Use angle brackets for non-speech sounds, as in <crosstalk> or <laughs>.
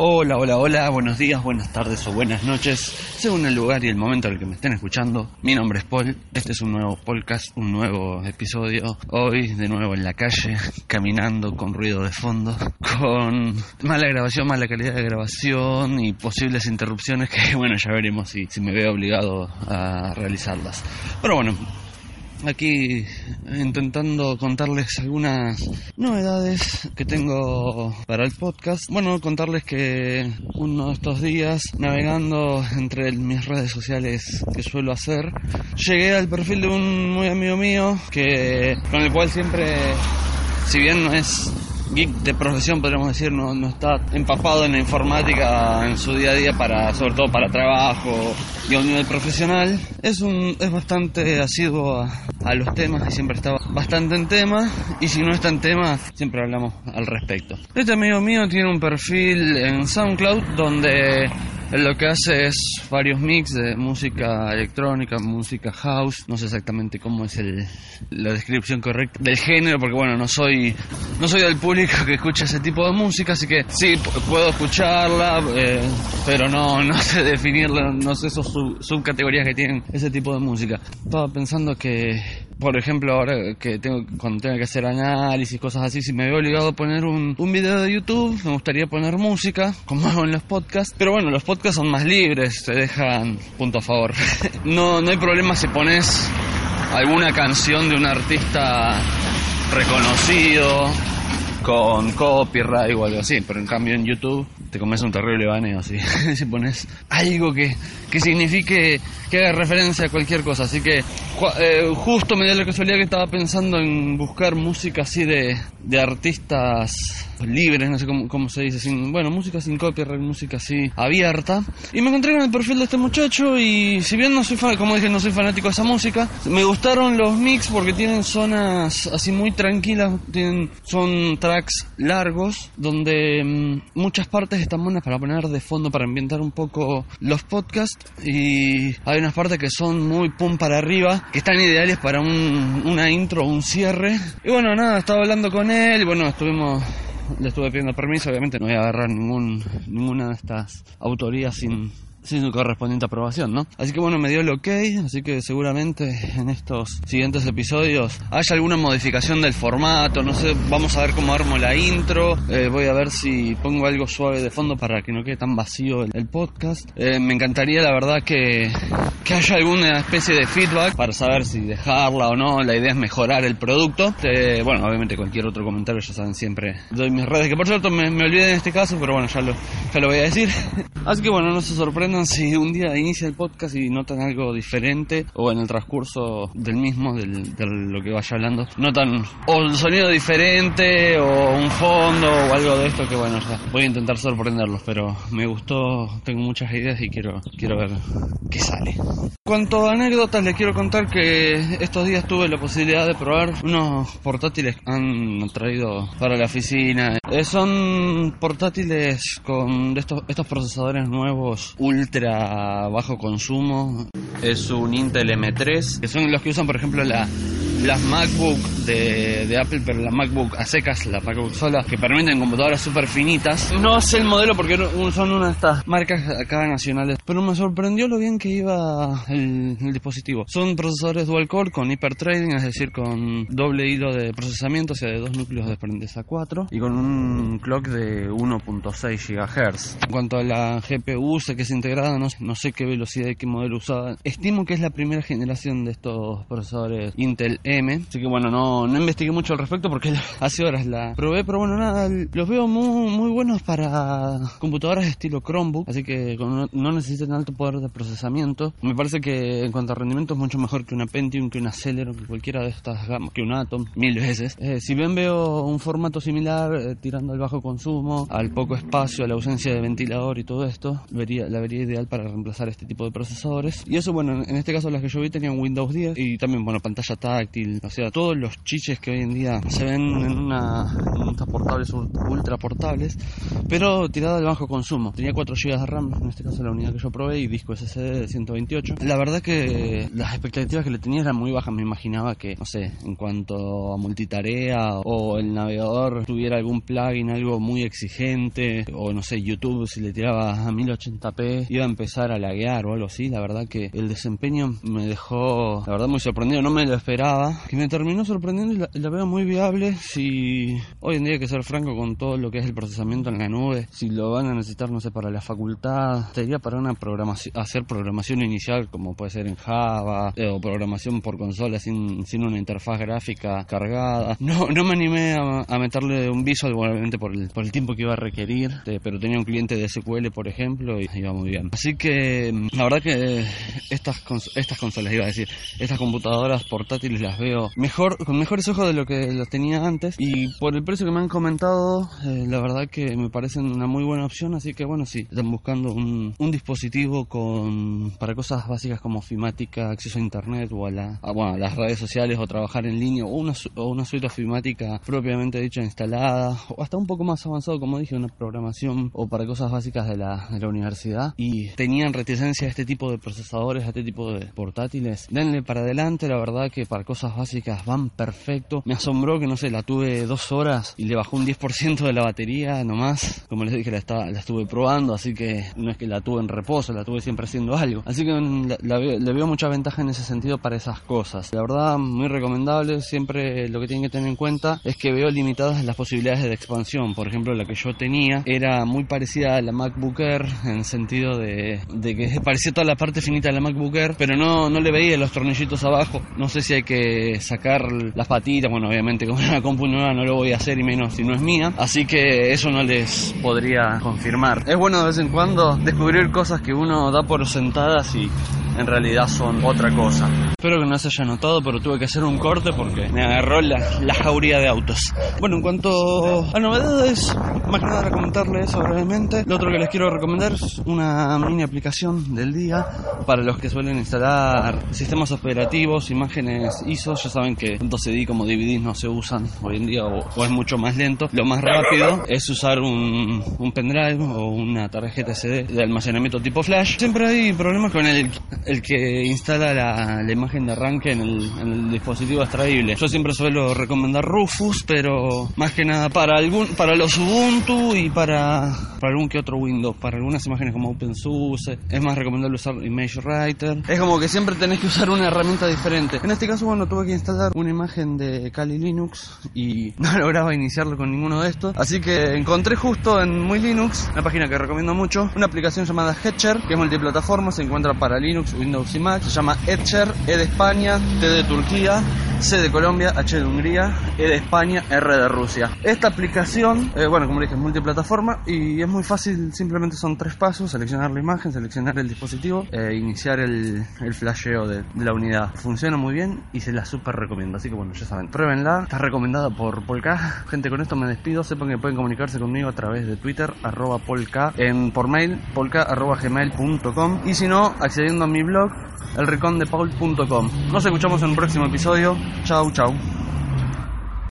Hola, hola, hola, buenos días, buenas tardes o buenas noches, según el lugar y el momento en el que me estén escuchando. Mi nombre es Paul, este es un nuevo podcast, un nuevo episodio. Hoy de nuevo en la calle, caminando con ruido de fondo, con mala grabación, mala calidad de grabación y posibles interrupciones que, <laughs> bueno, ya veremos si, si me veo obligado a realizarlas. Pero bueno, aquí intentando contarles algunas novedades que tengo para el podcast. Bueno, contarles que uno de estos días, navegando entre mis redes sociales que suelo hacer, llegué al perfil de un muy amigo mío que con el cual siempre, si bien no es geek de profesión, podríamos decir, no, no está empapado en la informática en su día a día, para, sobre todo para trabajo y a un nivel profesional. Es, un, es bastante asiduo a, a los temas y siempre está bastante en tema. Y si no está en tema, siempre hablamos al respecto. Este amigo mío tiene un perfil en SoundCloud donde lo que hace es varios mix de música electrónica, música house, no sé exactamente cómo es el, la descripción correcta del género, porque bueno, no soy no soy del público que escucha ese tipo de música, así que sí, puedo escucharla, eh, pero no, no <laughs> sé definirla, no sé esos sub, subcategorías que tienen ese tipo de música. Estaba pensando que, por ejemplo, ahora que tengo, cuando tengo que hacer análisis, cosas así, si me veo obligado a poner un, un video de YouTube, me gustaría poner música, como hago en los podcasts, pero bueno, los podcasts son más libres, te dejan punto a favor. <laughs> no, no hay problema si pones alguna canción de un artista reconocido con copyright o algo así, pero en cambio en YouTube te comes un terrible baneo si, <laughs> si pones algo que, que signifique que haga referencia a cualquier cosa. Así que eh, justo me dio la casualidad que estaba pensando en buscar música así de, de artistas libres, no sé cómo, cómo se dice, sin, bueno, música sin copyright, música así abierta. Y me encontré con el perfil de este muchacho y si bien no soy fan, como dije, no soy fanático de esa música, me gustaron los mix porque tienen zonas así muy tranquilas, tienen, son tracks largos donde mmm, muchas partes están buenas para poner de fondo, para ambientar un poco los podcasts y hay unas partes que son muy pum para arriba, que están ideales para un, una intro o un cierre. Y bueno, nada, estaba hablando con él y bueno, estuvimos le estuve pidiendo permiso, obviamente no voy a agarrar ningún, ninguna de estas autorías sin, sin su correspondiente aprobación, ¿no? Así que bueno, me dio el ok, así que seguramente en estos siguientes episodios haya alguna modificación del formato, no sé, vamos a ver cómo armo la intro, eh, voy a ver si pongo algo suave de fondo para que no quede tan vacío el, el podcast. Eh, me encantaría la verdad que, que haya alguna especie de feedback para saber si dejarla o no, la idea es mejorar el producto. Eh, bueno, obviamente cualquier otro comentario ya saben siempre doy mis redes, que por cierto me, me olvidé en este caso, pero bueno, ya lo, ya lo voy a decir. <laughs> así que bueno, no se si un día inicia el podcast y notan algo diferente o en el transcurso del mismo, del, de lo que vaya hablando, notan o el sonido diferente o un fondo o algo de esto que bueno, ya voy a intentar sorprenderlos, pero me gustó, tengo muchas ideas y quiero, quiero ver qué sale. Cuanto a anécdotas, les quiero contar que estos días tuve la posibilidad de probar unos portátiles que han traído para la oficina. Eh, son portátiles con estos, estos procesadores nuevos ultra bajo consumo. Es un Intel M3, que son los que usan, por ejemplo, la, las MacBook de, de, Apple, pero la MacBook a secas, la MacBook sola, que permiten computadoras súper finitas. No sé el modelo porque son una de estas marcas acá nacionales, pero me sorprendió lo bien que iba el, el dispositivo. Son procesadores dual core con hyperthreading, es decir, con doble hilo de procesamiento, o sea, de dos núcleos de aprendiz a 4, y con un clock de 1.6 GHz. En cuanto a la GPU, sé que es integrada, no, no sé qué velocidad y qué modelo usaba. Estimo que es la primera generación de estos procesadores Intel M, así que bueno, no, no investigué mucho al respecto porque <laughs> hace horas la probé, pero bueno, nada, los veo muy, muy buenos para computadoras de estilo Chromebook, así que no, no necesitan alto poder de procesamiento. Me parece que en cuanto a rendimiento es mucho mejor que una Pentium, que una Celeron, que cualquiera de estas gamas, que un Atom, mil veces. Eh, si bien veo un formato similar, eh, tirando al bajo consumo, al poco espacio, a la ausencia de ventilador y todo esto, vería, la vería ideal para reemplazar este tipo de procesadores. Y eso, bueno, en este caso las que yo vi tenían Windows 10 y también, bueno, pantalla táctil o sea, todos los chiches que hoy en día se ven en, una, en ultra portables, pero tirada de bajo consumo. Tenía 4 GB de RAM, en este caso la unidad que yo probé, y disco SSD de 128. La verdad que las expectativas que le tenía eran muy bajas, me imaginaba que, no sé, en cuanto a multitarea o el navegador tuviera algún plugin, algo muy exigente, o no sé, YouTube si le tiraba a 1080p iba a empezar a laguear o algo así. La verdad que el desempeño me dejó, la verdad, muy sorprendido, no me lo esperaba, que me terminó sorprendiendo y la, veo muy viable si hoy en día hay que ser franco con todo lo que es el procesamiento en la nube, si lo van a necesitar, no sé, para la facultad, sería para una programación, hacer programación inicial como puede ser en Java, eh, o programación por consola sin, sin una interfaz gráfica cargada. No, no me animé a, meterle un visual, obviamente por el, por el tiempo que iba a requerir, eh, pero tenía un cliente de SQL, por ejemplo, y iba muy bien. Así que la verdad que estas, estas consolas, iba a decir, estas computadoras portátiles las veo mejor, con mejores ojos de lo que las tenía antes, y por el precio que me han comentado, eh, la verdad que me parecen una muy buena opción, así que bueno, sí, están buscando un, dispositivo con para cosas básicas como ofimática, acceso a internet o a, las redes sociales o trabajar en línea o una, o una suite ofimática propiamente dicha instalada o hasta un poco más avanzado, como dije, una programación o para cosas básicas de la, de la universidad. Y tenían reticencia a este tipo de procesadores, a este tipo de portátiles, denle para adelante, la verdad que para cosas básicas van perfecto. Me asombró que no sé, la tuve dos horas y le bajó un 10% de la batería nomás. Como les dije, la, estaba, la estuve probando, así que no es que la tuve en reposo, la tuve siempre haciendo algo. Así que le veo mucha ventaja en ese sentido para esas cosas. La verdad, muy recomendable. Siempre lo que tienen que tener en cuenta es que veo limitadas las posibilidades de expansión. Por ejemplo, la que yo tenía era muy parecida a la MacBook Air en el sentido de, que <laughs> parecía toda la parte finita de la MacBook Air, pero no, no le veía los tornillitos abajo. No sé si hay que sacar las patitas. Bueno, obviamente con una compu nueva no lo voy a hacer y menos si no es mía. Así que eso no les podría confirmar. Es bueno de vez en cuando descubrir cosas que uno da por sentadas y en realidad son otra cosa. Espero que no se haya notado, pero tuve que hacer un corte porque me agarró la, la jauría de autos. Bueno, en cuanto a novedades, más que nada comentarles brevemente. Lo otro que les quiero recomendar es una mini aplicación del día para los que suelen instalar sistemas operativos, imágenes ISO. Ya saben que tanto CD como DVD no se usan hoy en día o, es mucho más lento. Lo más rápido es usar un, un pendrive o una tarjeta SD de almacenamiento tipo flash. Siempre hay problemas con el, el que instala la, imagen de arranque en el, dispositivo extraíble. Yo siempre suelo recomendar Rufus, pero más que nada para algún para los Ubuntu y para, para algún que otro Windows. Para algunas imágenes como OpenSUSE es más recomendable usar ImageWriter. Es como que siempre tenés que usar una herramienta diferente. En este caso, bueno, tuve que instalar una imagen de Kali Linux y <laughs> no lograba iniciarlo con ninguno de estos. Así que encontré justo en Muy Linux, una página que recomiendo mucho, una aplicación llamada Hatcher, que es multiplataforma, se encuentra para Linux, Windows y Mac. Se llama Etcher, De España, T de Turquía, C de Colombia, H de Hungría, E de España, R de Rusia. Esta aplicación, eh, bueno, como dije, es multiplataforma y es muy fácil, simplemente son tres pasos, seleccionar la imagen, seleccionar el dispositivo e iniciar el, flasheo de, la unidad. Funciona muy bien y se la super recomiendo, así que bueno, ya saben, pruébenla, está recomendada por Polka. Gente, con esto me despido, sepan que pueden comunicarse conmigo a través de Twitter, arroba en, por mail, polka y si no, accediendo a mi blog, Nos escuchamos en un próximo episodio. Chau, chau.